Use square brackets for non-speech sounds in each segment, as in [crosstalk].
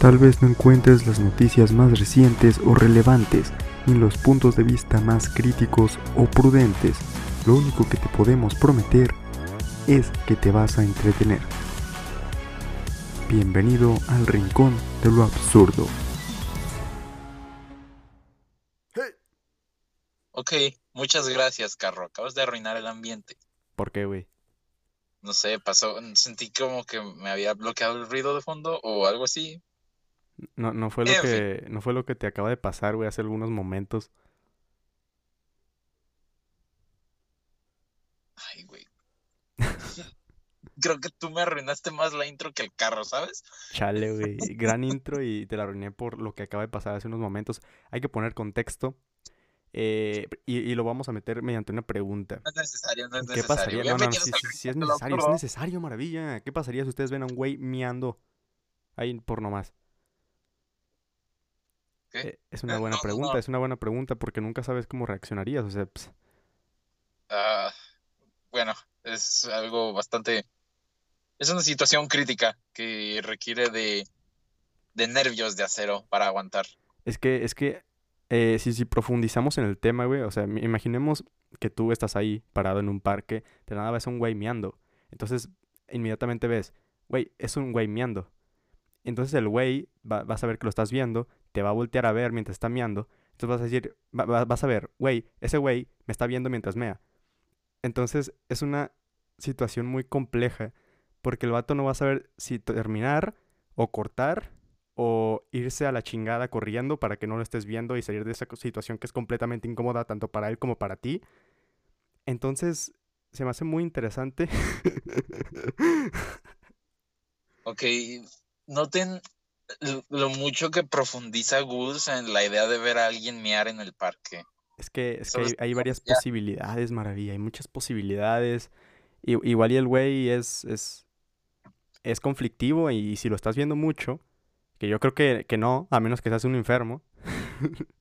Tal vez no encuentres las noticias más recientes o relevantes, ni los puntos de vista más críticos o prudentes. Lo único que te podemos prometer es que te vas a entretener. Bienvenido al rincón de lo absurdo. Ok, muchas gracias, Carro. Acabas de arruinar el ambiente. ¿Por qué, güey? No sé, pasó, sentí como que me había bloqueado el ruido de fondo o algo así. No, no fue lo En fin. que, no fue lo que te acaba de pasar, güey, hace algunos momentos. Ay, güey. [laughs] Creo que tú me arruinaste más la intro que el carro, ¿sabes? Chale, [laughs] güey. Gran intro y te la arruiné por lo que acaba de pasar hace unos momentos. Hay que poner contexto. eh, y, y lo vamos a meter mediante una pregunta. No es necesario, no es ¿Qué necesario. pasaría? No, no, sí, sí, es necesario, es necesario, maravilla. ¿Qué pasaría si ustedes ven a un güey miando ahí por nomás? ¿Qué? Eh, es una Eh, buena no, no, pregunta, no. es una buena pregunta porque nunca sabes cómo reaccionarías. O sea, pues, Ah, bueno, es algo bastante... Es una situación crítica que requiere de, de nervios de acero para aguantar. es que, es que eh, si, si profundizamos en el tema, güey, o sea, imaginemos que tú estás ahí parado en un parque, de nada ves a un güey miando. Entonces, inmediatamente ves, güey, es un güey miando. Entonces el güey va, vas a ver que lo estás viendo, te va a voltear a ver mientras está meando. Entonces vas a decir, va- va- vas a ver, güey, ese güey me está viendo mientras mea. Entonces es una situación muy compleja porque el vato no va a saber si terminar o cortar o irse a la chingada corriendo para que no lo estés viendo y salir de esa situación que es completamente incómoda tanto para él como para ti. Entonces se me hace muy interesante. Ok, noten lo mucho que profundiza Gus en la idea de ver a alguien mear en el parque. Es que, es que hay, varias ya. posibilidades, maravilla, hay muchas posibilidades. I- igual y el güey es, es, es conflictivo y si lo estás viendo mucho, que yo creo que, que no, a menos que seas un enfermo. [laughs]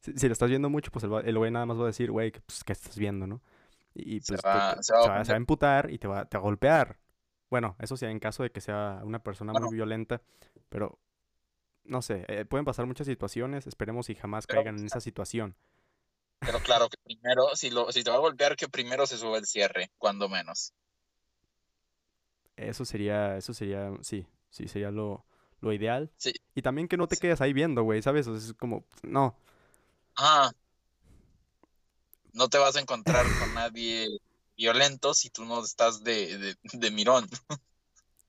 Si, si lo estás viendo mucho, pues el, güey nada más va a decir, güey, que, pues, ¿qué estás viendo, no? Y, Se pues te- va- te- se va a se va, se va a ofender. emputar y te va, te va a golpear. Bueno, eso sí, en caso de que sea una persona Bueno. muy violenta, pero no sé, eh, pueden pasar muchas situaciones, esperemos y jamás Pero- caigan en esa situación. Pero claro que primero, si, lo, si te va a golpear, que primero se sube el cierre, cuando menos. Eso sería, eso sería, sí, sí, sería lo, lo ideal. Sí. Y también que no te Sí. quedes ahí viendo, güey, ¿sabes? O sea, es como, no, Ah, no te vas a encontrar con nadie violento si tú no estás de, de, de mirón.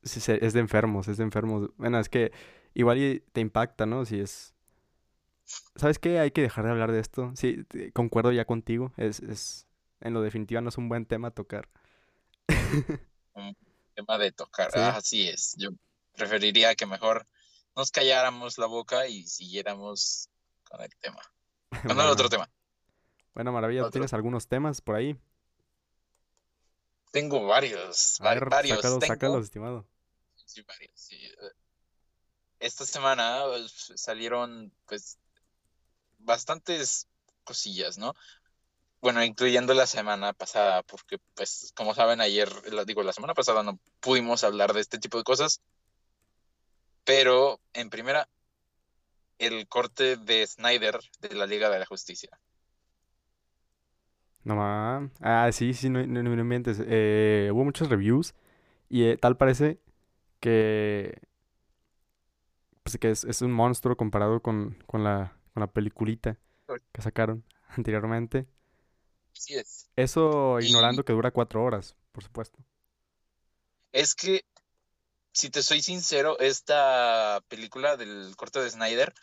sí, es de enfermos, es de enfermos. Bueno, es que igual te impacta, ¿no? Si es... ¿Sabes qué? Hay que dejar de hablar de esto. Sí, concuerdo ya contigo. Es, es, en lo definitivo no es un buen tema tocar. Un tema de tocar. Sí. Así es. Yo preferiría que mejor nos calláramos la boca y siguiéramos con el tema. [laughs] Con el otro tema. bueno, Maravilla, ¿tú Otro. tienes algunos temas por ahí? Tengo varios, ver, varios. sácalos, Tengo- sácalos, estimado. Sí, varios, sí. Eh, Esta semana pues, salieron pues bastantes cosillas, ¿no? Bueno, incluyendo la semana pasada, porque pues como saben ayer, digo, la semana pasada no pudimos hablar de este tipo de cosas, pero en primera, el corte de Snyder de la Liga de la Justicia. No ma- Ah, sí, sí, no, no, no inventes. Eh, hubo muchos reviews y eh, tal parece que pues que es, es un monstruo comparado con, con la, con la peliculita que sacaron [laughs] anteriormente. Así es. Eso Y- ignorando que dura cuatro horas, por supuesto. Es que, si te soy sincero, esta película del corte de Snyder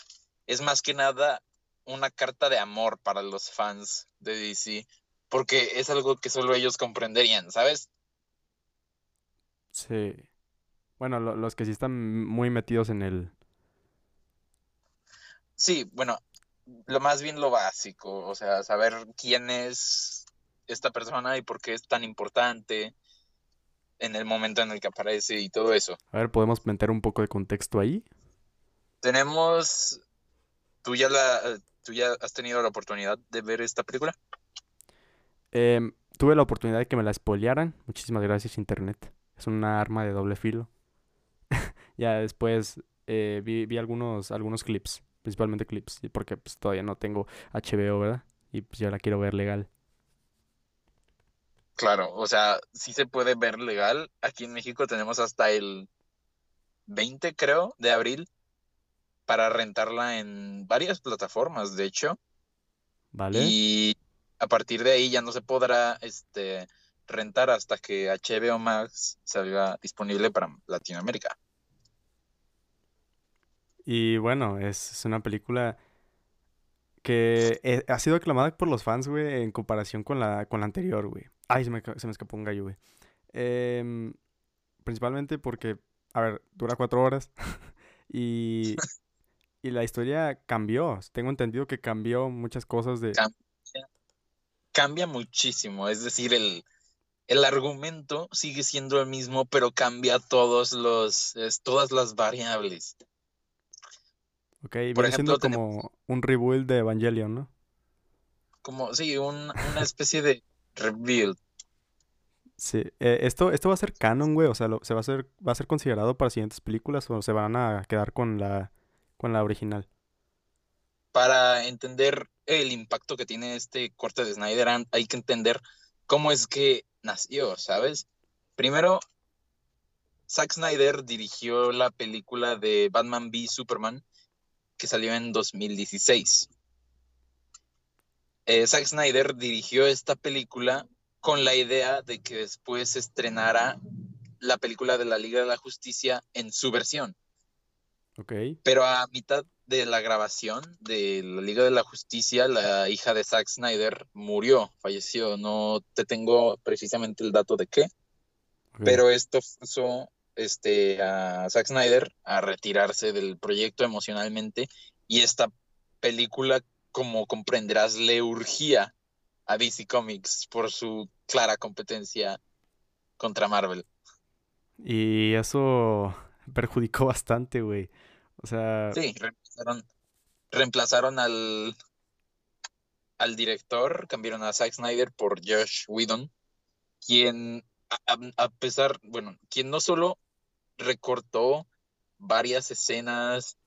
es más que nada una carta de amor para los fans de DC, porque es algo que solo ellos comprenderían, ¿sabes? Sí. Bueno, lo- los que sí están muy metidos en el... Sí, bueno, lo más bien lo básico, o sea, saber quién es esta persona y por qué es tan importante en el momento en el que aparece y todo eso. A ver, ¿podemos meter un poco de contexto ahí? Tenemos, tú ya la, tú ya has tenido la oportunidad de ver esta película. Em, tuve la oportunidad de que me la spoilearan. Muchísimas gracias, Internet. Es una arma de doble filo. [laughs] Ya después eh, vi, vi algunos, algunos clips, principalmente clips, porque pues, todavía no tengo HBO, ¿verdad? Y pues ya la quiero ver legal. Claro, o sea, sí se puede ver legal. Aquí en México tenemos hasta el 20, creo, de abril para rentarla en varias plataformas, de hecho. ¿Vale? Y a partir de ahí ya no se podrá este, rentar hasta que HBO Max salga disponible para Latinoamérica. Y bueno, es, es una película que eh, ha sido aclamada por los fans, güey, en comparación con la, con la anterior, güey. Ay, se me, se me escapó un gallo, güey. Em, principalmente porque, a ver, dura cuatro horas [laughs] y, [laughs] y la historia cambió. Tengo entendido que cambió muchas cosas de... Cambia, muchísimo, es decir, el, el argumento sigue siendo el mismo, pero cambia todos los, es- todas las variables. Ok, Por viene siendo ejemplo, tenemos como un rebuild de Evangelion, ¿no? como, sí, un- una especie de rebuild. Sí. Eh, esto, esto va a ser canon, güey. O sea, lo- se va a ser, va a ser considerado para siguientes películas o se van a quedar con la, con la original. Para entender el impacto que tiene este corte de Snyder, hay que entender cómo es que nació, ¿sabes? Primero, Zack Snyder dirigió la película de Batman v Superman que salió en 2016. Eh, Zack Snyder dirigió esta película con la idea de que después se estrenara la película de la Liga de la Justicia en su versión. Ok. Pero a mitad de la grabación de la Liga de la Justicia, la hija de Zack Snyder murió, falleció. No te tengo precisamente el dato de qué, pero esto forzó este, a Zack Snyder a retirarse del proyecto emocionalmente y esta película, como comprenderás, le urgía a DC Comics por su clara competencia contra Marvel. Y eso perjudicó bastante, güey. O sea, Sí, reemplazaron, al, al director, cambiaron a Zack Snyder por Josh Whedon, quien a, pesar, bueno, quien no solo recortó varias escenas,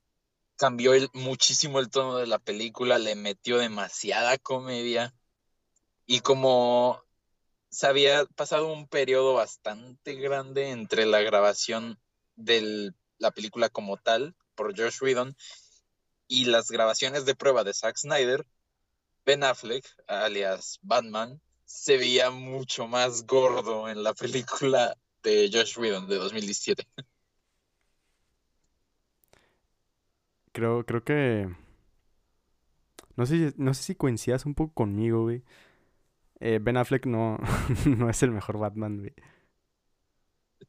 cambió muchísimo el tono de la película, le metió demasiada comedia y como se había pasado un periodo bastante grande entre la grabación de la película como tal por Josh Whedon y las grabaciones de prueba de Zack Snyder, Ben Affleck, alias Batman, se veía mucho más gordo en la película de Josh Whedon de 2017. creo, creo que... No sé, si- no sé si coincidas un poco conmigo, güey. Eh, Ben Affleck no, [laughs] no es el mejor Batman, güey.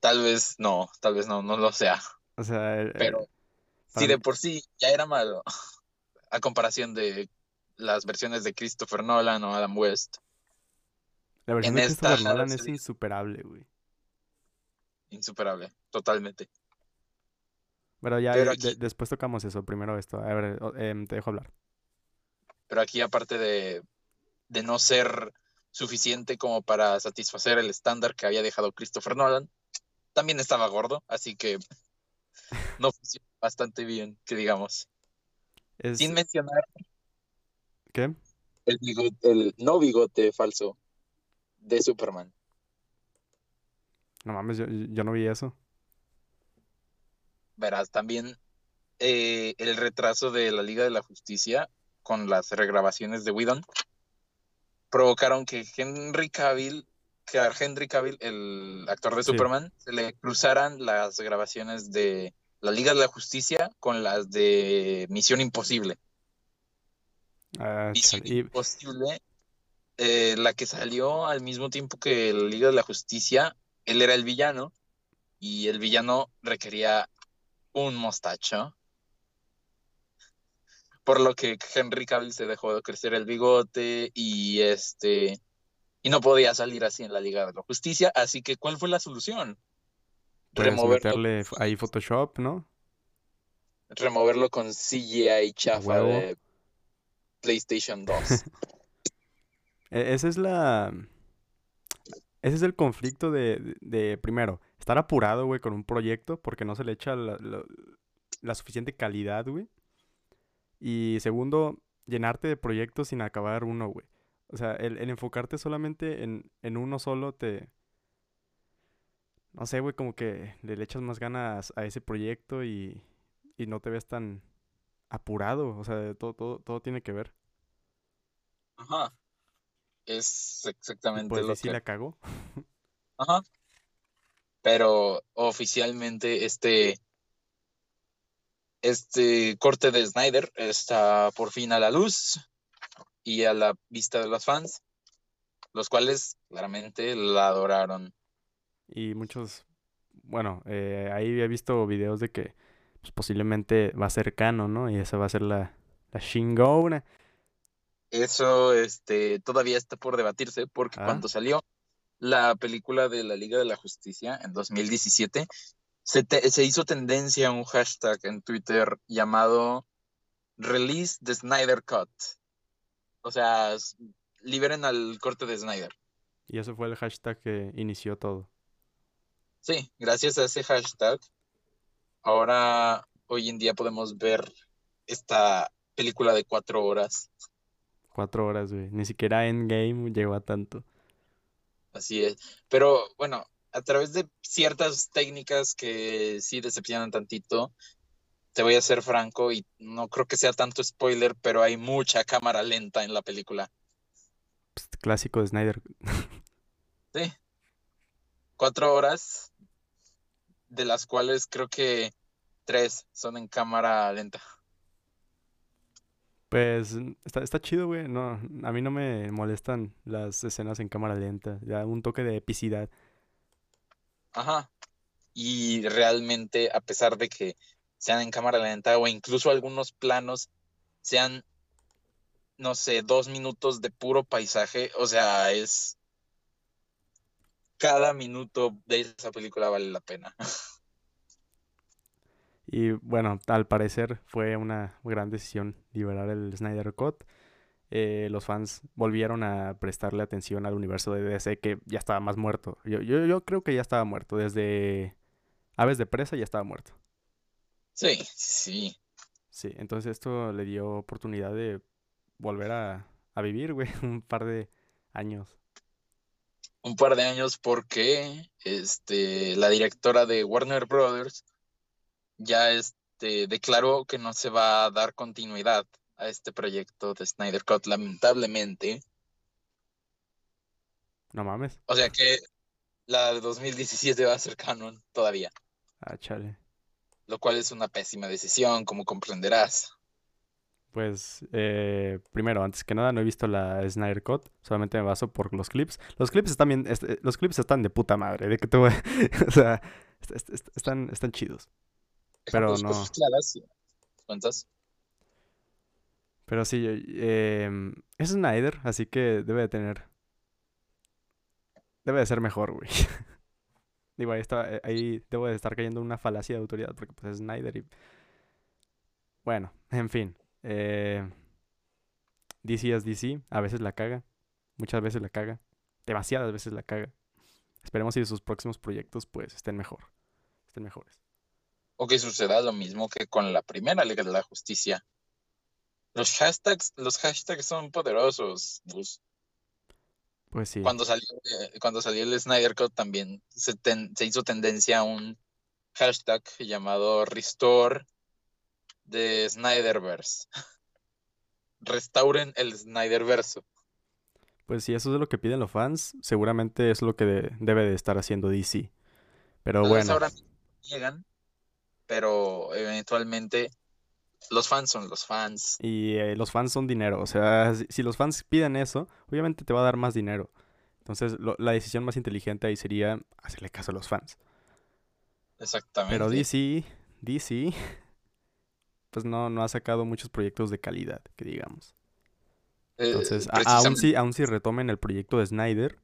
Tal vez no, tal vez no, no lo sea, O sea, el- pero si de mí- por sí ya era malo [laughs] a comparación de las versiones de Christopher Nolan o Adam West, la versión en de Christopher esta Nolan es serie- insuperable, güey. insuperable, totalmente. Pero ya Pero de- de- aquí- después tocamos eso. Primero esto. A ver, em, te dejo hablar. Pero aquí aparte de, de no ser suficiente como para satisfacer el estándar que había dejado Christopher Nolan, también estaba gordo, así que no funcionó bastante bien, que digamos. Es... Sin mencionar ¿Qué? el bigote, el no bigote falso de Superman. No mames, yo, yo no vi eso. Verás, también eh, el retraso de la Liga de la Justicia con las regrabaciones de Whedon provocaron que Henry Cavill, que a Henry Cavill, el actor de Sí. Superman, se le cruzaran las grabaciones de la Liga de la Justicia con las de Misión Imposible. Ah, Misión. Y, Imposible, eh, la que salió al mismo tiempo que la Liga de la Justicia, él era el villano y el villano requería un mostacho. Por lo que Henry Cavill se dejó de crecer el bigote y este y no podía salir así en la Liga de la Justicia, así que ¿cuál fue la solución? Removerlo, meterle ahí Photoshop, ¿no? removerlo con CGI chafa de PlayStation 2. [laughs] E- Esa es la... Ese es el conflicto de, de, de, primero, estar apurado, güey, con un proyecto porque no se le echa la- la- la suficiente calidad, güey. Y segundo, llenarte de proyectos sin acabar uno, güey. O sea, el, el enfocarte solamente en, en uno solo te... No sé, güey, como que le, echas más ganas a ese proyecto y, y no te ves tan apurado. O sea, todo, todo, todo tiene que ver. Ajá. Es exactamente pues lo que... la cagó. Ajá. Pero oficialmente este, este corte de Snyder está por fin a la luz y a la vista de los fans, los cuales claramente la adoraron. Y muchos, bueno, eh, ahí he visto videos de que pues, posiblemente va a ser canon, ¿no? Y esa va a ser la, la Shingona. Eso este, todavía está por debatirse porque Ah, cuando salió la película de la Liga de la Justicia en 2017, se, te- se hizo tendencia a un hashtag en Twitter llamado Release the Snyder Cut. O sea, liberen al corte de Snyder. y ese fue el hashtag que inició todo. Sí, gracias a ese hashtag, ahora hoy en día podemos ver esta película de cuatro horas. Cuatro horas, güey. Ni siquiera Endgame llegó a tanto. Así es. Pero bueno, a través de ciertas técnicas que sí decepcionan tantito, te voy a ser franco y no creo que sea tanto spoiler, pero hay mucha cámara lenta en la película. Clásico de Snyder. [laughs] Sí, cuatro horas, de las cuales creo que tres son en cámara lenta. Pues está, está chido, güey. No, a mí no me molestan las escenas en cámara lenta. Ya un toque de epicidad. Ajá. Y realmente, a pesar de que sean en cámara lenta o incluso algunos planos sean, no sé, dos minutos de puro paisaje, o sea, es cada minuto de esa película vale la pena. [laughs] Y bueno, al parecer fue una gran decisión liberar el Snyder Cut. Eh, los fans volvieron a prestarle atención al universo de DC que ya estaba más muerto. Yo, yo, yo creo que ya estaba muerto. Desde Aves de Presa ya estaba muerto. Sí, sí. Sí, entonces esto le dio oportunidad de volver a, a vivir, güey, [laughs] un par de años. Un par de años porque este, la directora de Warner Brothers ya este, declaró que no se va a dar continuidad a este proyecto de Snyder Cut, lamentablemente. No mames. O sea que la de 2017 va a ser canon todavía, Ah, chale. lo cual es una pésima decisión, como comprenderás. Pues, eh, primero, antes que nada, no he visto la Snyder Cut, solamente me baso por los clips. Los clips están bien, est- eh, los clips están de puta madre, de que a- [laughs] O sea, est- est- est- están, están chidos. Pero Ejemplos, no. cosas claras, sí. ¿Cuentas? Pero sí, eh, es Snyder, así que debe de tener, debe de ser mejor, güey. [laughs] Digo, ahí, está, eh, ahí debo de estar cayendo en una falacia de autoridad, porque pues es Snyder y... Bueno, en fin. Eh, DC es DC, a veces la caga, muchas veces la caga, demasiadas veces la caga. Esperemos que sus próximos proyectos pues estén mejor, estén mejores. O que suceda lo mismo que con la primera Liga de la Justicia. Los hashtags, los hashtags son poderosos, Gus. Pues sí, Cuando salió, eh, cuando salió el Snyder Cut también se, ten- se hizo tendencia a un hashtag llamado Restore de Snyderverse. [laughs] Restauren el Snyderverso. pues si eso es lo que piden los fans, seguramente es lo que de- debe de estar haciendo DC. Pero bueno, ahora llegan, pero eventualmente los fans son los fans. y eh, los fans son dinero, o sea, si, si los fans piden eso, obviamente te va a dar más dinero. Entonces, lo- la decisión más inteligente ahí sería hacerle caso a los fans. Pero Exactamente. DC, DC, pues no, no ha sacado muchos proyectos de calidad, que digamos. Eh, Entonces, aún si, aún si retomen el proyecto de Snyder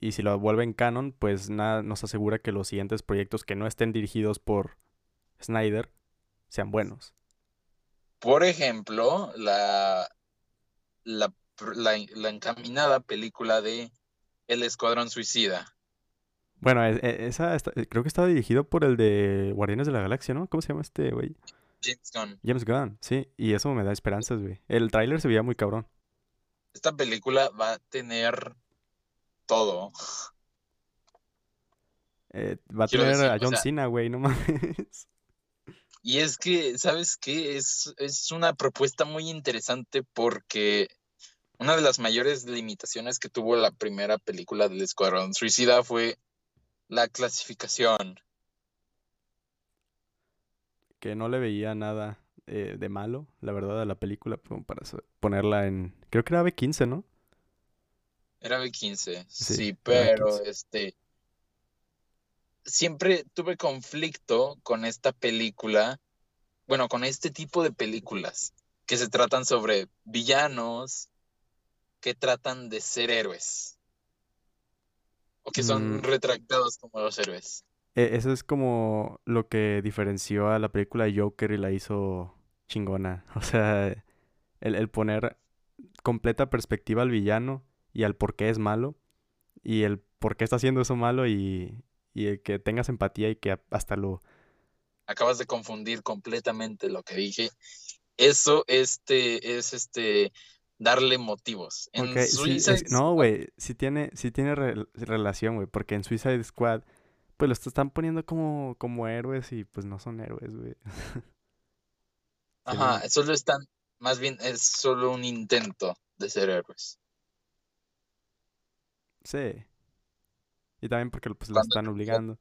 y si lo vuelven canon, pues nada nos asegura que los siguientes proyectos que no estén dirigidos por Snyder sean buenos. Por ejemplo, la, la, la, la encaminada película de El Escuadrón Suicida Bueno, e- e- esa creo que estaba dirigido por el de Guardianes de la Galaxia, ¿no? ¿Cómo se llama este güey? James Gunn. James Gunn, sí. Y eso me da esperanzas, güey. El tráiler se veía muy cabrón. Esta película va a tener todo. Eh, va a Quiero tener decir, a o John sea- Cena, güey, no mames. [laughs] Y es que, ¿sabes qué? Es, es una propuesta muy interesante porque una de las mayores limitaciones que tuvo la primera película del Escuadrón Suicida fue la clasificación. Que no le veía nada eh, de malo, la verdad, a la película, para ponerla en... Creo que era B15, ¿no? Era B15, Sí, pero B15. este siempre tuve conflicto con esta película, bueno, con este tipo de películas que se tratan sobre villanos que tratan de ser héroes o que son Mm. retractados como los héroes. E- eso es como lo que diferenció a la película de Joker y la hizo chingona. [laughs] O sea, el, el poner completa perspectiva al villano y al por qué es malo y el por qué está haciendo eso malo y, y el que tengas empatía y que hasta lo... Acabas de confundir completamente lo que dije. Eso este es este darle motivos. En Ok, sí, Suicide es- no, güey, sí tiene, sí tiene rel- relación, güey, porque en Suicide Squad, pues los están poniendo como, como héroes y pues no son héroes, güey. [laughs] Ajá, solo están, más bien es solo un intento de ser héroes. Sí. Y también porque pues los están obligando.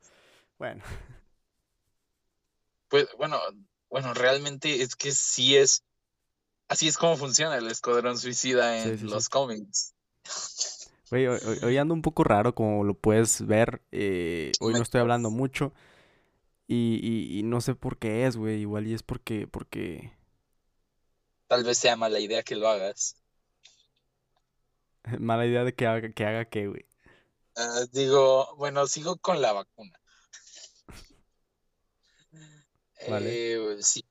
Bueno, [laughs] Pues bueno, bueno, realmente es que sí es, así es como funciona el Escuadrón Suicida Sí, en sí, sí. los cómics. [laughs] güey, hoy, ando un poco raro, como lo puedes ver. eh, hoy no estoy hablando mucho. Y, y, y no sé por qué es, güey. Igual y es porque, porque... Tal vez sea mala idea que lo hagas. [laughs] Mala idea de que haga, que haga qué, güey. Ah, digo, bueno, sigo con la vacuna. [laughs] Vale. Eh, sí,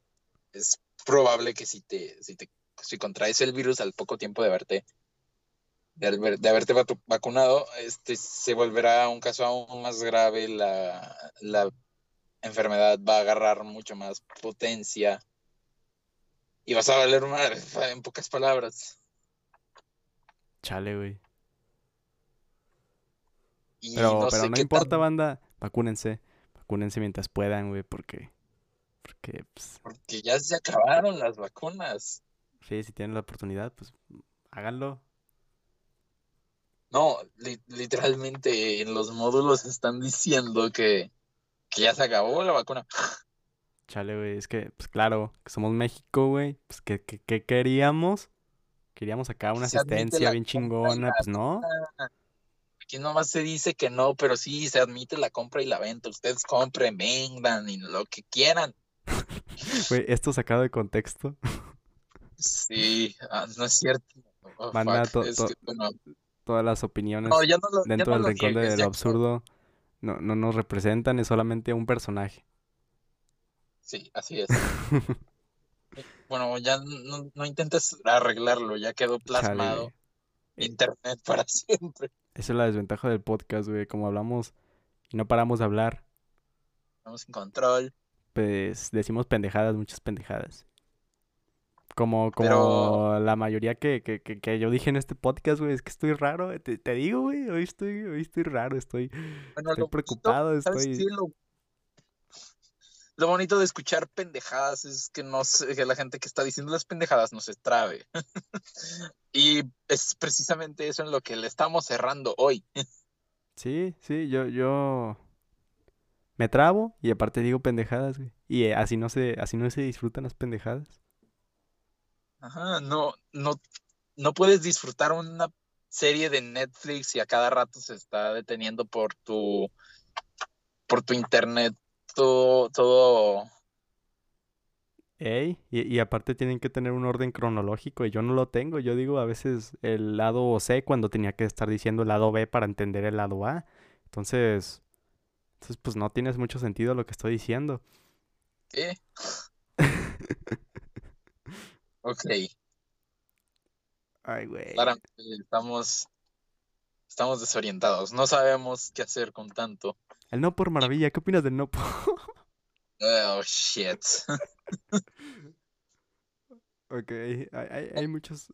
es probable que si te, si te, si contraes el virus al poco tiempo de haberte, de, haber- de haberte vacu- vacunado, este se volverá un caso aún más grave. La, la enfermedad va a agarrar mucho más potencia y vas a valer madre, [laughs] en pocas palabras. Chale, güey. Y Pero, no pero sé no qué importa, tan- banda. Vacúnense. Vacúnense mientras puedan, güey, porque... Porque, pues, porque ya se acabaron las vacunas. sí, si tienen la oportunidad, pues, háganlo. No, li- literalmente en los módulos están diciendo que, que ya se acabó la vacuna. Chale, güey, es que, pues claro, que somos México, güey. Pues, ¿qué, qué, qué queríamos? Queríamos acá una Se asistencia bien chingona, pues no. Aquí nomás se dice que no, pero sí se admite la compra y la venta. Ustedes compren, vendan y lo que quieran. [laughs] Güey, esto sacado de contexto. Sí, ah, no es cierto. Oh, Manda fuck, to- es to- que, bueno, Todas las opiniones no, ya no lo, ya dentro no del rincón de lo absurdo no, no nos representan, es solamente un personaje. Sí, así es. [laughs] Bueno, ya no, intentes arreglarlo, ya quedó plasmado internet para [laughs] siempre. Esa es la desventaja del podcast, güey. Como hablamos y no paramos de hablar, Estamos en control. pues decimos pendejadas, muchas pendejadas. Como, como Pero- la mayoría que, que, que, que yo dije en este podcast, güey, es que estoy raro. Te, te digo, güey, hoy estoy, hoy estoy raro, estoy, Bueno, estoy bonito, preocupado, ¿sabes estoy... Lo, lo bonito de escuchar pendejadas es que, no se- que la gente que está diciendo las pendejadas no se trabe. [laughs] y es precisamente eso en lo que le estamos cerrando hoy. [laughs] Sí, sí, yo, yo me trabo y aparte digo pendejadas, güey. Y eh, así no se, así no se disfrutan las pendejadas. Ajá, no, no, no puedes disfrutar una serie de Netflix y a cada rato se está deteniendo por tu, por tu internet todo, todo. Ey, y, y aparte tienen que tener un orden cronológico y yo no lo tengo. Yo digo a veces el lado C cuando tenía que estar diciendo el lado B para entender el lado A. Entonces, entonces pues no tiene mucho sentido lo que estoy diciendo. ¿Qué? [laughs] Ok, Ay, güey. claramente estamos estamos desorientados, no sabemos qué hacer con tanto. El no por maravilla, ¿qué opinas del no por? [laughs] Oh, shit. [laughs] ok, hay, hay, hay muchos...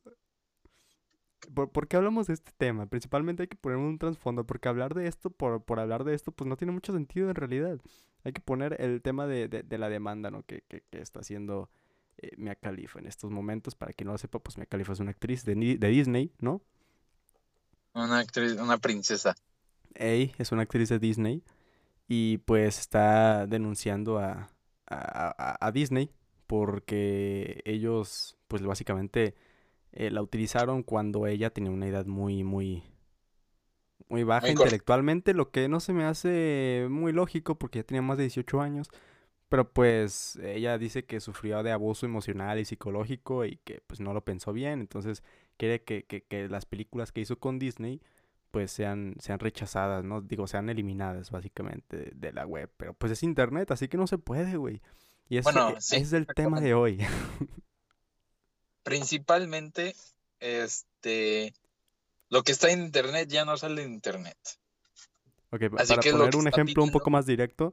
¿Por, por qué hablamos de este tema? Principalmente hay que poner un trasfondo, porque hablar de esto por, por hablar de esto, pues no tiene mucho sentido en realidad. Hay que poner el tema de, de, de la demanda, ¿no? Que, que, que está haciendo eh, Mia Khalifa en estos momentos. Para quien no lo sepa, pues Mia Khalifa es una actriz de, de Disney, ¿no? Una actriz, una princesa. Ey, es una actriz de Disney y pues está denunciando a, a, a- a Disney porque ellos pues básicamente eh, la utilizaron cuando ella tenía una edad muy muy muy baja Muy intelectualmente, lo que no se me hace muy lógico porque ya tenía más de 18 años, pero pues ella dice que sufrió de abuso emocional y psicológico y que pues no lo pensó bien, entonces quiere que, que, que las películas que hizo con Disney pues sean, sean rechazadas, ¿no? Digo, sean eliminadas básicamente de, de la web, pero pues es internet, así que no se puede, güey. Y Bueno, sí, es el tema de hoy. [laughs] Principalmente, este, lo que está en internet ya no sale en internet. Ok, Así para poner un ejemplo un poco más directo,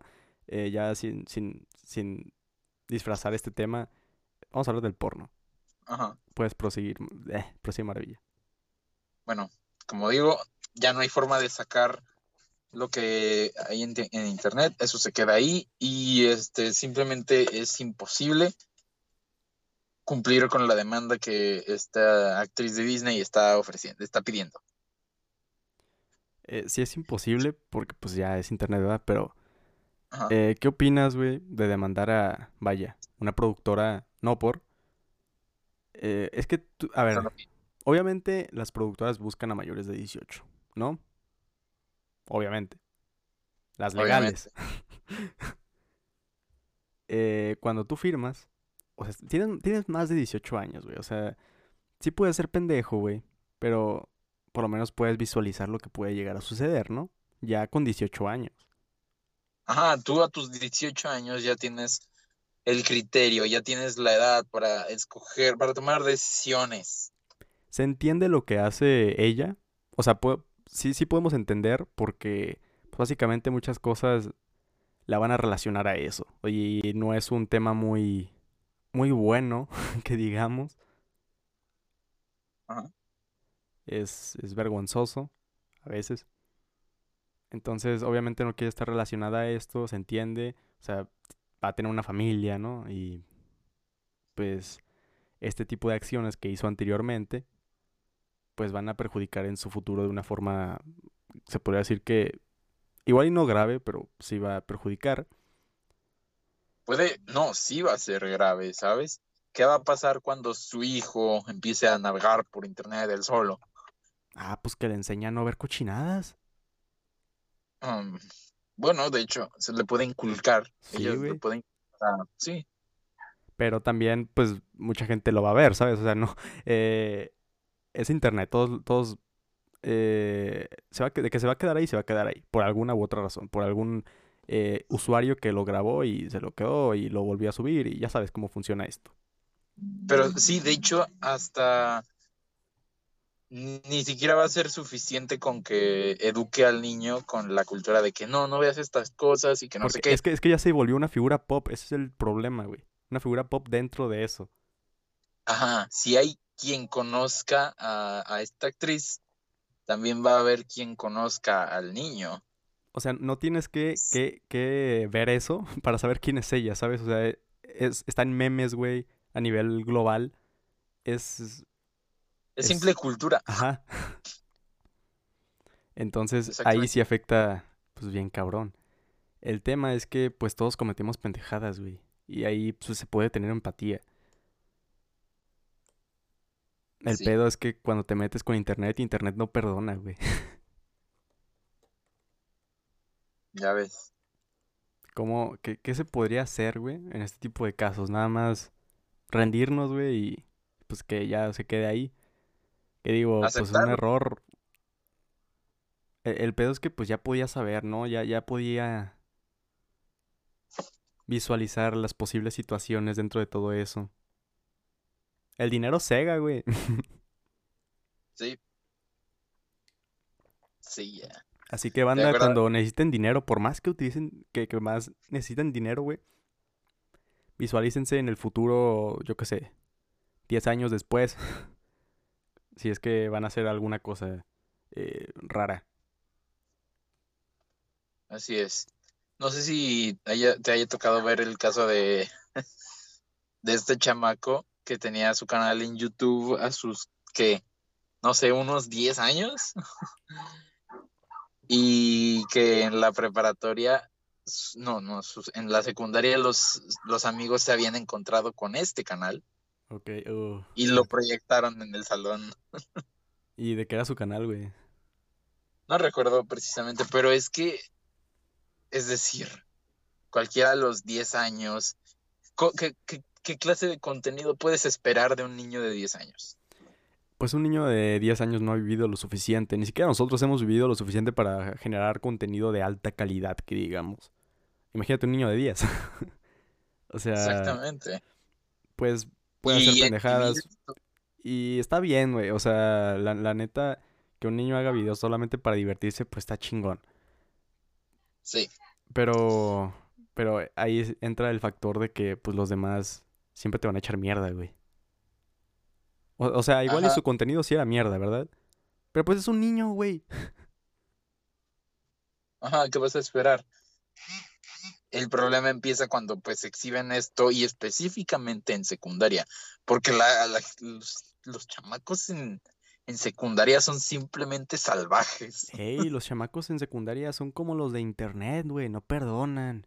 eh, ya sin, sin, sin disfrazar este tema, vamos a hablar del porno. Ajá. Puedes proseguir, eh, prosigue maravilla. Bueno, como digo, ya no hay forma de sacar lo que hay en, te- en internet, eso se queda ahí y este simplemente es imposible cumplir con la demanda que esta actriz de Disney está ofreciendo, está pidiendo. Eh, sí es imposible porque pues ya es internet, ¿verdad? Pero. Eh, ¿qué opinas, güey, de demandar a, vaya, una productora, no por... eh, es que, tú- a ver, obviamente las productoras buscan a mayores de 18, ¿no? Obviamente. Las legales. [laughs] Eh, cuando tú firmas, o sea, tienes, tienes más de 18 años, güey. O sea, sí puedes ser pendejo, güey. Pero por lo menos puedes visualizar lo que puede llegar a suceder, ¿no? Ya con 18 años. Ajá, tú a tus 18 años ya tienes el criterio, ya tienes la edad para escoger, para tomar decisiones. Se entiende lo que hace ella. O sea, sí, sí podemos entender porque pues, básicamente muchas cosas la van a relacionar a eso. Y no es un tema muy, muy bueno, [laughs] que digamos. Ajá. Es, es vergonzoso a veces. Entonces, obviamente no quiere estar relacionada a esto, se entiende. O sea, va a tener una familia, ¿no? Y pues este tipo de acciones que hizo anteriormente, pues van a perjudicar en su futuro de una forma, se podría decir que igual y no grave, pero sí va a perjudicar. Puede, no, sí va a ser grave, ¿sabes? ¿Qué va a pasar cuando su hijo empiece a navegar por internet él solo? Ah, pues que le enseña a no ver cochinadas. Um, bueno, de hecho, se le puede inculcar. Sí, Ellos pueden inculcar. Sí, Pero también, pues, mucha gente lo va a ver, ¿sabes? O sea, no. [laughs] eh, es internet, todos, todos. eh, se va de que se va a quedar ahí, se va a quedar ahí. Por alguna u otra razón. Por algún eh, usuario que lo grabó y se lo quedó y lo volvió a subir. Y ya sabes cómo funciona esto. pero sí, de hecho, hasta ni siquiera va a ser suficiente con que eduque al niño con la cultura de que no, no veas estas cosas y que no sé Porque qué. es que, es que ya se volvió una figura pop. Ese es el problema, güey. Una figura pop dentro de eso. Ajá, si hay quien conozca a, a esta actriz, también va a haber quien conozca al niño. O sea, no tienes que, que, que ver eso [laughs] para saber quién es ella, ¿sabes? O sea, es, está en memes, güey, a nivel global. Es, Es, simple cultura. Ajá. Entonces, ahí sí afecta, pues bien cabrón. El tema es que, pues todos cometemos pendejadas, güey. Y ahí pues, se puede tener empatía. El Sí. pedo es que cuando te metes con internet, internet no perdona, güey. Ya ves. ¿Cómo, qué, qué se podría hacer, güey, en este tipo de casos? Nada más rendirnos, güey, y pues que ya se quede ahí. Que digo, pues es un error. El, el pedo es que pues ya podía saber, ¿no? Ya, ya podía visualizar las posibles situaciones dentro de todo eso. El dinero cega, güey. [laughs] Sí. Sí, ya. Así que banda, cuando necesiten dinero, por más que utilicen, que, que más necesiten dinero, güey, visualícense en el futuro, yo qué sé, 10 años después, [laughs] si es que van a hacer alguna cosa eh, rara. Así es. No sé si te haya tocado ver el caso de, [laughs] de este chamaco que tenía su canal en YouTube a sus, que, no sé, unos 10 años. [laughs] y que en la preparatoria, no, no, en la secundaria los, los amigos se habían encontrado con este canal. Ok, uh, y lo proyectaron en el salón. ¿Y de qué era su canal, güey? No recuerdo precisamente, pero es que, es decir, cualquiera a los 10 años, ¿qué, qué clase de contenido puedes esperar de un niño de 10 años? Pues un niño de 10 años no ha vivido lo suficiente, ni siquiera nosotros hemos vivido lo suficiente para generar contenido de alta calidad, que digamos. Imagínate un niño de 10. [laughs] o sea... Exactamente. Pues puede hacer pendejadas. Y está bien, güey. O sea, la, la, neta, que un niño haga videos solamente para divertirse, pues está chingón. Sí. Pero, pero ahí entra el factor de que, pues los demás siempre te van a echar mierda, güey. O, sea, igual y su contenido sí era mierda, ¿verdad? Pero pues es un niño, güey. Ajá, ¿qué vas a esperar? El problema empieza cuando pues exhiben esto y específicamente en secundaria, porque los, chamacos en, secundaria son simplemente salvajes. Ey, los chamacos en secundaria son como los de internet, güey, no perdonan.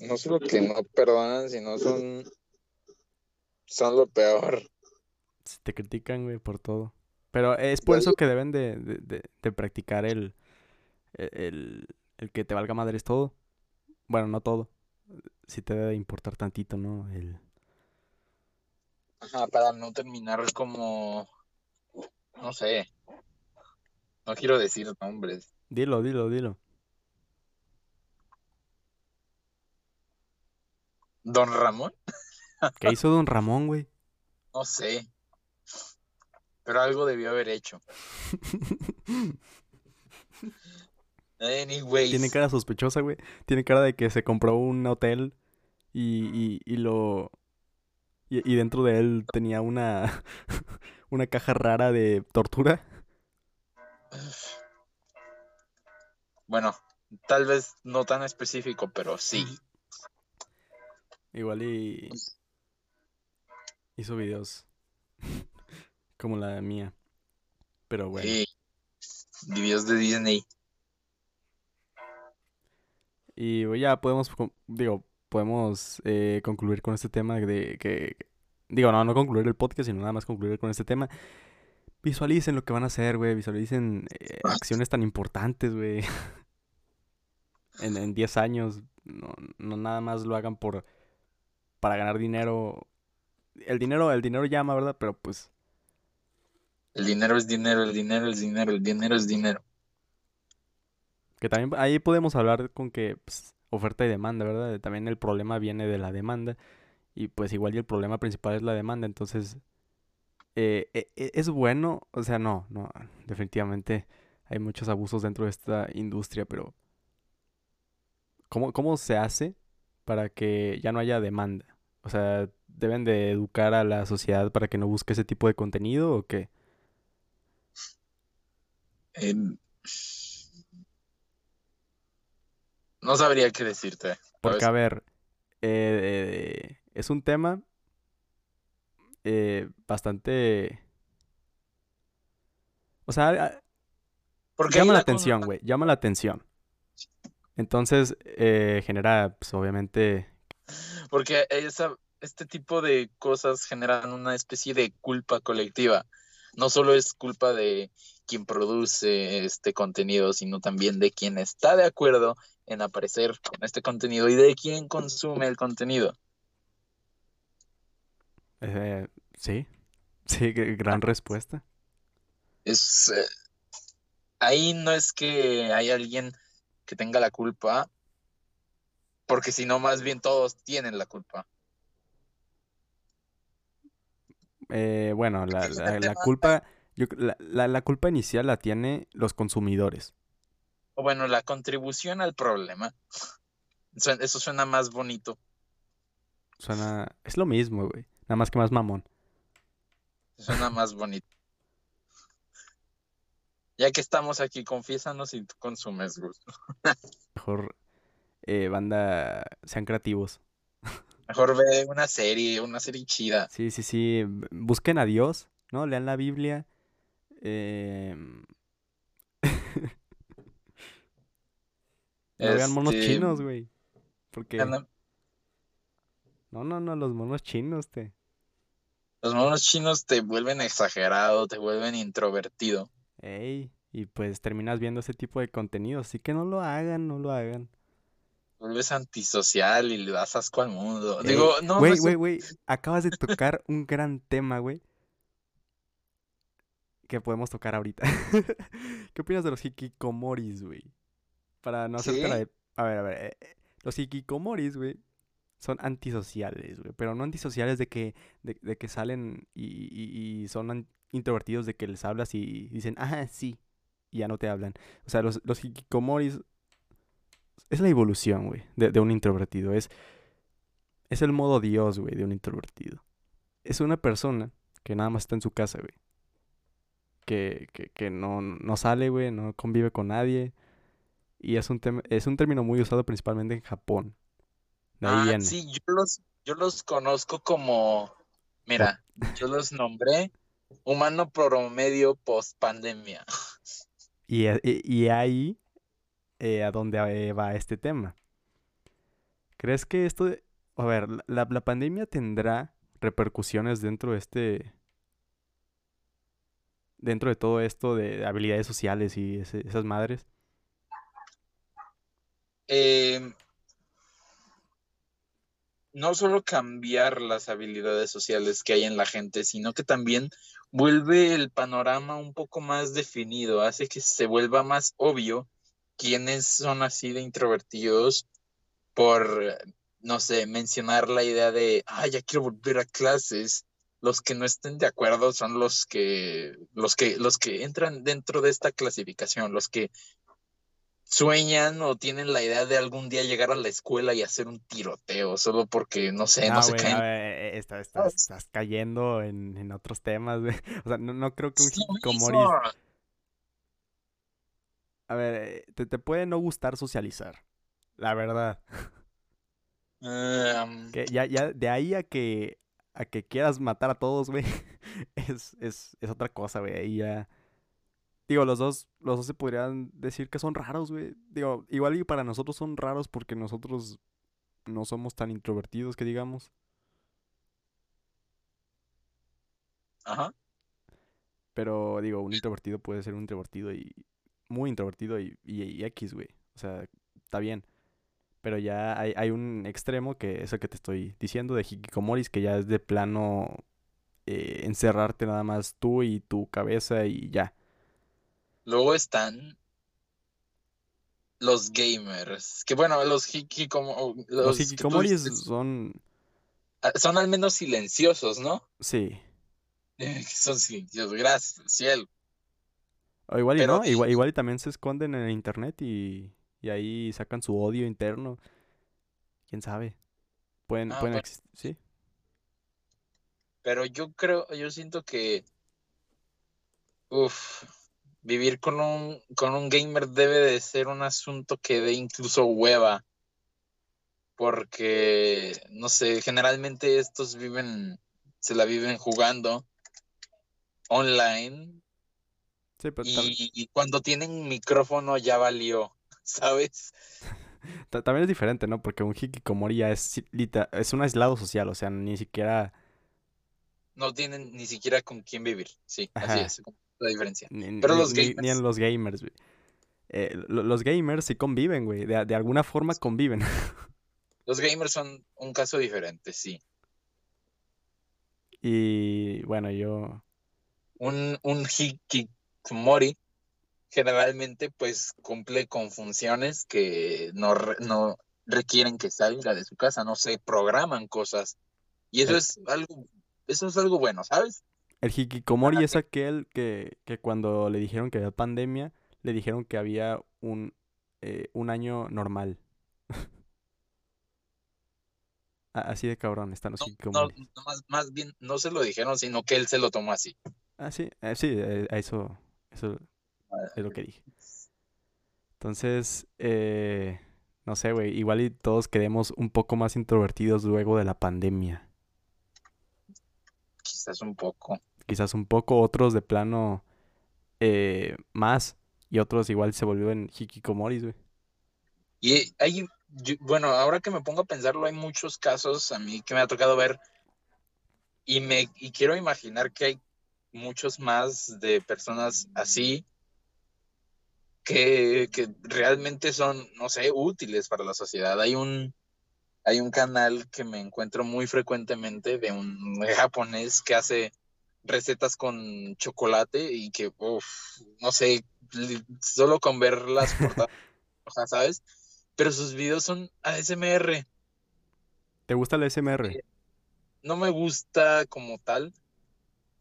No solo que no perdonan, sino son, son lo peor. te critican, güey, por todo. Pero es por eso que deben de, de practicar el, el, el que te valga madre es todo. Bueno, no todo. Si te debe importar tantito, ¿no? El... Ajá, para no terminar como. No sé. No quiero decir nombres. Dilo, dilo, dilo. ¿Don Ramón? ¿Qué hizo Don Ramón, güey? No sé. Pero algo debió haber hecho. [laughs] Tiene cara sospechosa, güey. Tiene cara de que se compró un hotel y, y, lo... Y, dentro de él tenía una, [laughs] una caja rara de tortura. Bueno, tal vez no tan específico, pero sí. Igual y... Hizo videos [laughs] como la mía. Pero bueno. Sí. Videos de Disney. Y ya podemos, digo, podemos eh, concluir con este tema de que, digo, no, no concluir el podcast, sino nada más concluir con este tema. Visualicen lo que van a hacer, güey, visualicen eh, acciones tan importantes, güey. [laughs] en, en 10 años, no, no nada más lo hagan por, para ganar dinero. El dinero, el dinero llama, ¿verdad? Pero pues... El dinero es dinero, el dinero es dinero, el dinero es dinero. Que también ahí podemos hablar con que pues, oferta y demanda, ¿verdad? También el problema viene de la demanda y pues igual y el problema principal es la demanda, entonces eh, e, e, es bueno, o sea, no, no, definitivamente hay muchos abusos dentro de esta industria, pero ¿cómo, cómo se hace para que ya no haya demanda? O sea, ¿deben de educar a la sociedad para que no busque ese tipo de contenido o qué? No sabría qué decirte. Porque, a ver, eh, es un tema eh, bastante... O sea, llama la atención, güey, llama la atención. Entonces, eh, genera, pues, obviamente... Porque esa, este tipo de cosas generan una especie de culpa colectiva. No solo es culpa de quien produce este contenido, sino también de quien está de acuerdo en aparecer con este contenido y de quién consume el contenido. Eh, sí, [laughs] sí, gran respuesta. Es eh, ahí no es que hay alguien que tenga la culpa, porque si no, más bien todos tienen la culpa. Eh, bueno, la, la, culpa, Yo, la, la, la culpa inicial la tiene los consumidores. O bueno, la contribución al problema. Eso suena más bonito. Suena... Es lo mismo, güey. Nada más que más mamón. Suena más bonito. Ya que estamos aquí, confiésanos si tú consumes, Gus. Mejor, eh, banda, sean creativos. Mejor ve una serie, una serie chida. Sí, sí, sí. Busquen a Dios, ¿no? Lean la Biblia. em, No vean monos Este, chinos, güey. Porque... No, no, no, los monos chinos, te. Los monos chinos te vuelven exagerado, te vuelven introvertido. Ey, y pues terminas viendo ese tipo de contenido, así que no lo hagan, no lo hagan. Vuelves antisocial y le das asco al mundo. Ey, Digo, no, Güey, güey, güey, acabas de tocar un gran tema, güey. Que podemos tocar ahorita. [laughs] ¿Qué opinas de los hikikomoris, güey? Para no hacerte la de... A ver, a ver. eh, eh, los hikikomoris, güey, son antisociales, güey. Pero no antisociales de que, de, de que salen y, y- y son introvertidos de que les hablas y dicen, ah, sí, y ya no te hablan. O sea, los, los hikikomoris es la evolución, güey, de, de un introvertido. Es, es el modo Dios, güey, de un introvertido. Es una persona que nada más está en su casa, güey. Que, que, que no, no sale, güey, no convive con nadie. Y es un, es un término muy usado principalmente en Japón. De ahí Ah, viene. sí, yo los, yo los conozco como, mira, [laughs] yo los nombré humano promedio post pandemia. [laughs] Y, e- y- y ahí eh, a dónde eh, va este tema. ¿Crees que esto, de- a ver, la, la- la pandemia tendrá repercusiones dentro de este, dentro de todo esto de habilidades sociales y ese- esas madres? Eh, no solo cambiar las habilidades sociales que hay en la gente, sino que también vuelve el panorama un poco más definido, hace que se vuelva más obvio quiénes son así de introvertidos por, no sé, mencionar la idea de, ah, ya quiero volver a clases. Los que no estén de acuerdo son los que, los que, los que entran dentro de esta clasificación, los que sueñan o tienen la idea de algún día llegar a la escuela y hacer un tiroteo, solo porque, no sé, no Ah, se caen. a ver, eh, está- estás, estás cayendo en, en otros temas, güey. [laughs] O sea, no, no creo que un hikikomori... A ver, te, te puede no gustar socializar, la verdad. Em, Que ya, ya, de ahí a que, a que quieras matar a todos, güey, [laughs] es, es, es otra cosa, güey. Ahí ya... Digo, los dos, los dos se podrían decir que son raros, güey. Digo, igual y para nosotros son raros porque nosotros no somos tan introvertidos que digamos. ajá. Pero digo, un introvertido puede ser un introvertido y muy introvertido y, y, y X, güey. O sea, está bien. Pero ya hay, hay un extremo que es el que te estoy diciendo de Hikikomoris, que ya es de plano eh, encerrarte nada más tú y tu cabeza y ya. Luego están los gamers, que bueno, los hiki como Los los dices, son... ah, son al menos silenciosos, ¿no? Sí. [laughs] Eh, Son silenciosos, gracias cielo. O igual y Pero no, igual, igual y también se esconden en el internet y, y ahí sacan su odio interno. ¿Quién sabe? Pueden, Ah, pueden bueno. sí. Pero yo creo, yo siento que, uf, vivir con un, con un gamer debe de ser un asunto que dé incluso hueva. Porque, no sé, generalmente estos viven, se la viven jugando online Sí, pero y, y cuando tienen micrófono ya valió, [laughs] ¿sabes? [laughs] ta- también es diferente, ¿no? Porque un hikikomori ya es, es un aislado social, o sea, ni siquiera... No tienen ni siquiera con quién vivir. Sí, así es la diferencia. Ni, Pero ni- los ni- ni gamers. en los gamers, güey. Eh, lo- los gamers sí conviven, güey. De, de alguna forma conviven. [laughs] Los gamers son un caso diferente, sí. Y bueno, yo... Un, un hikikomori generalmente pues cumple con funciones que no, no requieren que salga de su casa, no se programan cosas. Y eso Eh. es algo, eso es algo bueno, ¿sabes? El hikikomori es aquel que, que cuando le dijeron que había pandemia, le dijeron que había un, eh, un año normal. [laughs] así de cabrón están los No, hikikomoris. no, no, más, más bien no se lo dijeron, sino que él se lo tomó así. Ah, sí, eh, sí, eh, a eso, eso es lo que dije. Entonces, eh, no sé, güey, igual y todos quedemos un poco más introvertidos luego de la pandemia. Quizás un poco. Quizás un poco, otros de plano eh, más, y otros igual se volvieron hikikomoris, güey. Y hay, bueno, ahora que me pongo a pensarlo, hay muchos casos a mí que me ha tocado ver y me y quiero imaginar que hay muchos más de personas así que, que realmente son, no sé, útiles para la sociedad. Hay un, hay un canal que me encuentro muy frecuentemente de un japonés que hace recetas con chocolate y que, uf, no sé, solo con ver las portadas, [laughs] rojas, ¿sabes? Pero sus videos son ASMR. ¿Te gusta el SMR? No me gusta como tal,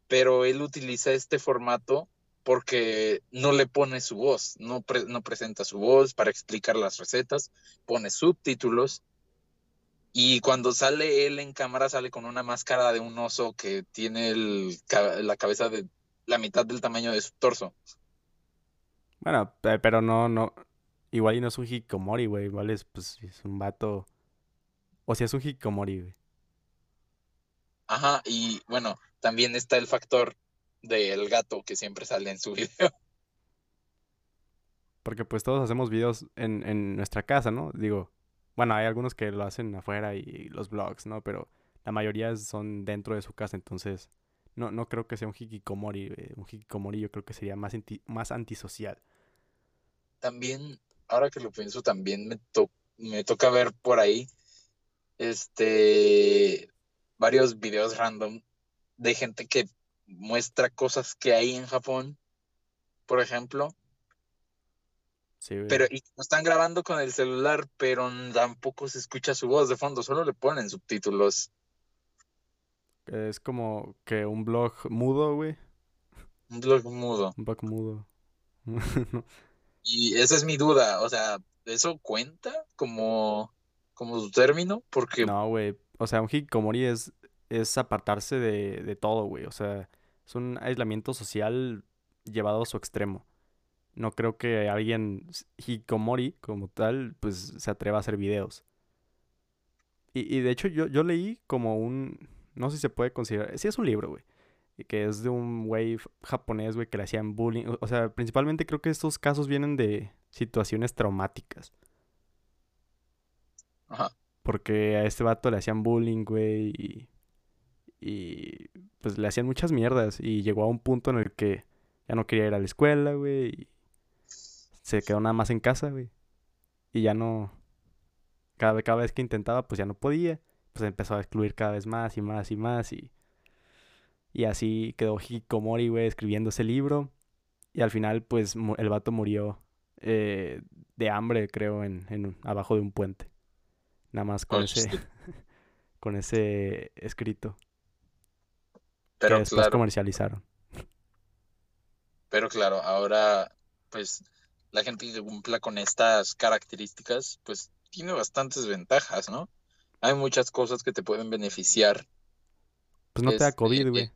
pero él utiliza este formato porque no le pone su voz, no, pre- no presenta su voz para explicar las recetas, pone subtítulos y cuando sale él en cámara sale con una máscara de un oso que tiene el la cabeza de la mitad del tamaño de su torso. Bueno, pe- pero no, no, igual y no es un hikikomori, güey, igual es, pues, es un vato, o si es un hikikomori, güey. Ajá, y bueno, también está el factor del gato que siempre sale en su [laughs] video. Porque pues todos hacemos videos en, en nuestra casa, ¿no? Digo, bueno, hay algunos que lo hacen afuera y los vlogs, ¿no? Pero la mayoría son dentro de su casa, entonces no, no creo que sea un hikikomori. güey. Un hikikomori yo creo que sería más, más antisocial. También, ahora que lo pienso, también me, to- me toca ver por ahí este varios videos random de gente que muestra cosas que hay en Japón, por ejemplo, Sí, güey. pero y lo están grabando con el celular, pero tampoco se escucha su voz de fondo, solo le ponen subtítulos. Es como que un blog mudo, güey. Un blog mudo. Un blog mudo. [laughs] Y esa es mi duda, o sea, ¿eso cuenta como, como su término? Porque No, güey. O sea, un hikikomori es, es apartarse de, de todo, güey. O sea, es un aislamiento social llevado a su extremo. No creo que alguien hikikomori como tal, pues se atreva a hacer videos. Y, y de hecho yo, yo leí como un... No sé si se puede considerar... Sí es un libro, güey. Que es de un güey japonés, güey, que le hacían bullying. O sea, principalmente creo que estos casos vienen de situaciones traumáticas. ajá, Porque a este vato le hacían bullying, güey, y, y pues le hacían muchas mierdas. Y llegó a un punto en el que ya no quería ir a la escuela, güey, se quedó nada más en casa, güey. Y ya no, cada, ve- cada vez que intentaba, pues ya no podía. Pues empezó a excluir cada vez más y más y más. Y, y así quedó Hikikomori, güey, escribiendo ese libro. Y al final, pues el vato murió eh, de hambre, creo, en, en abajo de un puente. Nada más con Oh, ese, [laughs] con ese escrito que pero después claro, comercializaron. pero claro, ahora pues la gente que cumpla con estas características pues tiene bastantes ventajas, ¿no? Hay muchas cosas que te pueden beneficiar. Pues no te da Este, COVID, güey.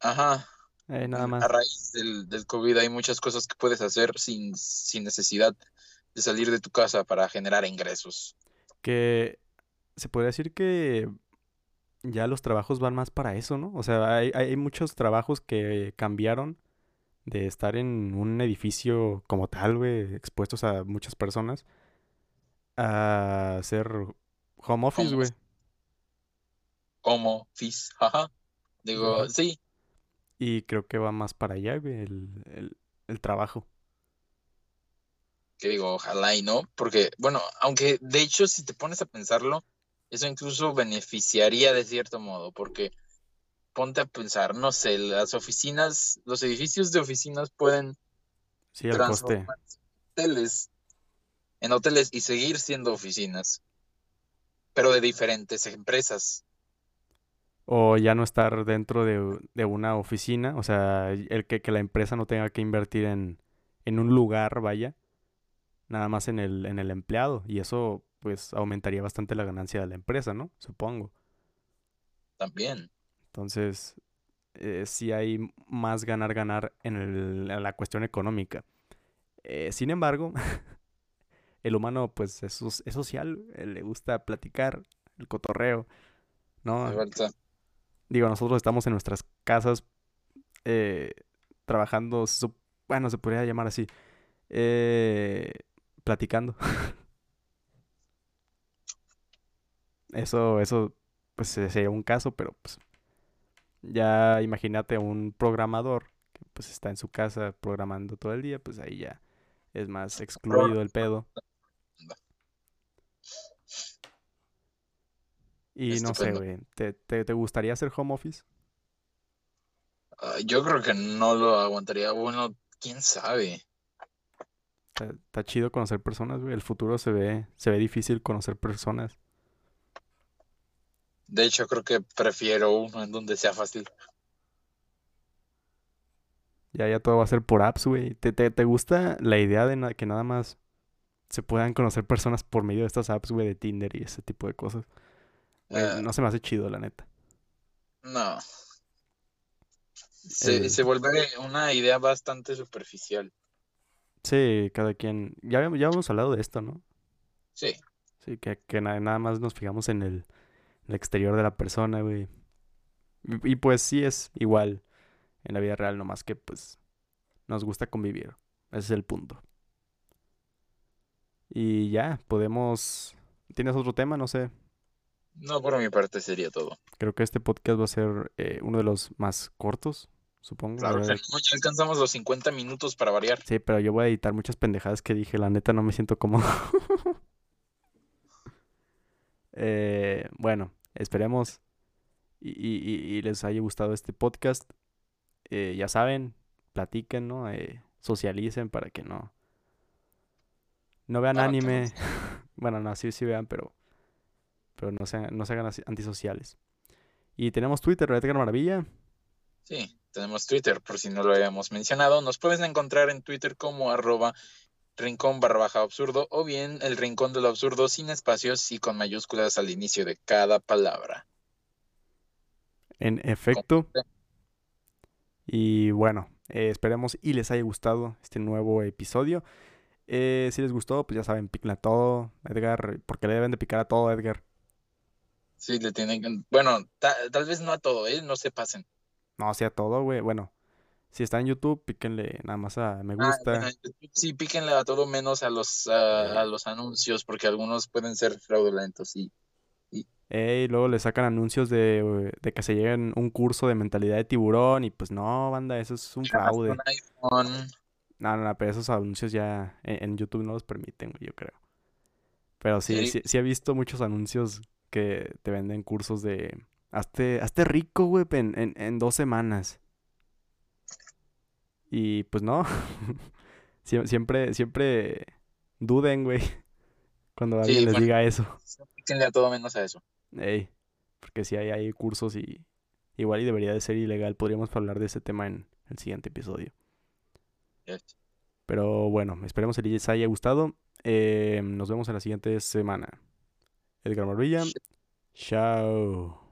Ajá, Eh, nada a más. raíz del, del COVID hay muchas cosas que puedes hacer sin, sin necesidad de salir de tu casa para generar ingresos. Que se podría decir que ya los trabajos van más para eso, ¿no? O sea, hay, hay muchos trabajos que cambiaron de estar en un edificio como tal, güey, expuestos a muchas personas, a hacer home office, Home güey. Como FIS, ajá. Digo, sí, Y creo que va más para allá, güey, el, el, el trabajo. que digo, ojalá y no, porque, bueno, aunque de hecho si te pones a pensarlo, eso incluso beneficiaría de cierto modo, porque ponte a pensar, no sé, las oficinas, los edificios de oficinas pueden Sí, el coste. transformarse en hoteles, en hoteles y seguir siendo oficinas, pero de diferentes empresas. O ya no estar dentro de, de una oficina, o sea, el que, que la empresa no tenga que invertir en, en un lugar, vaya, nada más en el, en el empleado. Y eso, pues, aumentaría bastante la ganancia de la empresa, ¿no? Supongo. También. Entonces, eh, sí hay más ganar, ganar en, el- en la cuestión económica. Eh, sin embargo, [laughs] el humano, pues, es, es social, eh, le gusta platicar, el cotorreo, ¿no? Digo, nosotros estamos en nuestras casas eh, trabajando, bueno, se podría llamar así, platicando. [laughs] Eso, eso, pues sería un caso, pero pues ya imagínate un programador que pues está en su casa programando todo el día, pues ahí ya es más excluido el pedo. Y no sé, Estupendo. güey, ¿te, te, te gustaría hacer home office? Ah, yo creo que no lo aguantaría. Bueno, quién sabe. Está, está chido conocer personas, güey. El futuro se ve, se ve difícil conocer personas. De hecho, creo que prefiero uno en donde sea fácil. Ya, ya todo va a ser por apps, güey. ¿Te, te, te gusta la idea de na- que nada más se puedan conocer personas por medio de estas apps, güey, de Tinder y ese tipo de cosas? Ah, no se me hace chido, la neta. no. Se, El- se vuelve una idea bastante superficial. Sí, cada quien. Ya, ya hemos hablado de esto, ¿no? Sí. Sí, que, que na- nada más nos fijamos en el, el exterior de la persona, güey. Y, y pues sí es igual en la vida real, nomás que pues nos gusta convivir. Ese es el punto. Y ya, podemos... ¿Tienes otro tema? No sé. No, por mi parte sería todo. Creo que este podcast va a ser eh, uno de los más cortos, supongo. La Claro ya alcanzamos los 50 minutos para variar. Sí, pero yo voy a editar muchas pendejadas que dije. La neta no me siento cómodo. [laughs] Eh, bueno, esperemos y, y- y- les haya gustado este podcast. Eh, ya saben, platiquen, ¿no? Eh, socialicen para que no, no vean No, que no. anime. [laughs] Bueno, no, sí, sí vean, pero, pero no sean, no se hagan antisociales. Y tenemos Twitter, Edgar Maravilla. Sí, tenemos Twitter, por si no lo habíamos mencionado. Nos puedes encontrar en Twitter como arroba rincón barra baja absurdo o bien el rincón de lo absurdo sin espacios y con mayúsculas al inicio de cada palabra. En efecto. Y bueno, eh, esperemos y les haya gustado este nuevo episodio. Eh, si les gustó, pues ya saben, píquenle a todo, Edgar, porque le deben de picar a todo, Edgar. Sí, le tienen que... Bueno, ta- tal vez no a todo, ¿eh? No se pasen. No, sea todo, güey. Bueno, si está en YouTube, píquenle nada más a me Ah, gusta. sí, píquenle a todo menos a los, a, a los anuncios, porque algunos pueden ser fraudulentos y Eh, y luego le sacan anuncios de, de que se lleguen un curso de mentalidad de tiburón. Y pues no, banda, eso es un fraude. un. No, no, no, pero esos anuncios ya en, en YouTube no los permiten, yo creo. Pero sí, Sí. sí, sí he visto muchos anuncios que te venden cursos de... Hazte, hazte rico, güey, en, en, en dos semanas. Y pues no. [laughs] Sie- Siempre, siempre duden, güey, [laughs] cuando Sí, alguien les bueno. diga eso. [laughs] Píquenle a todo menos a eso. Ey, porque si hay, hay cursos y igual y debería de ser ilegal. Podríamos hablar de ese tema en el siguiente episodio. Yes. Pero bueno, esperemos que les haya gustado. Eh, nos vemos en la siguiente semana. Edgar Marbella. Chao.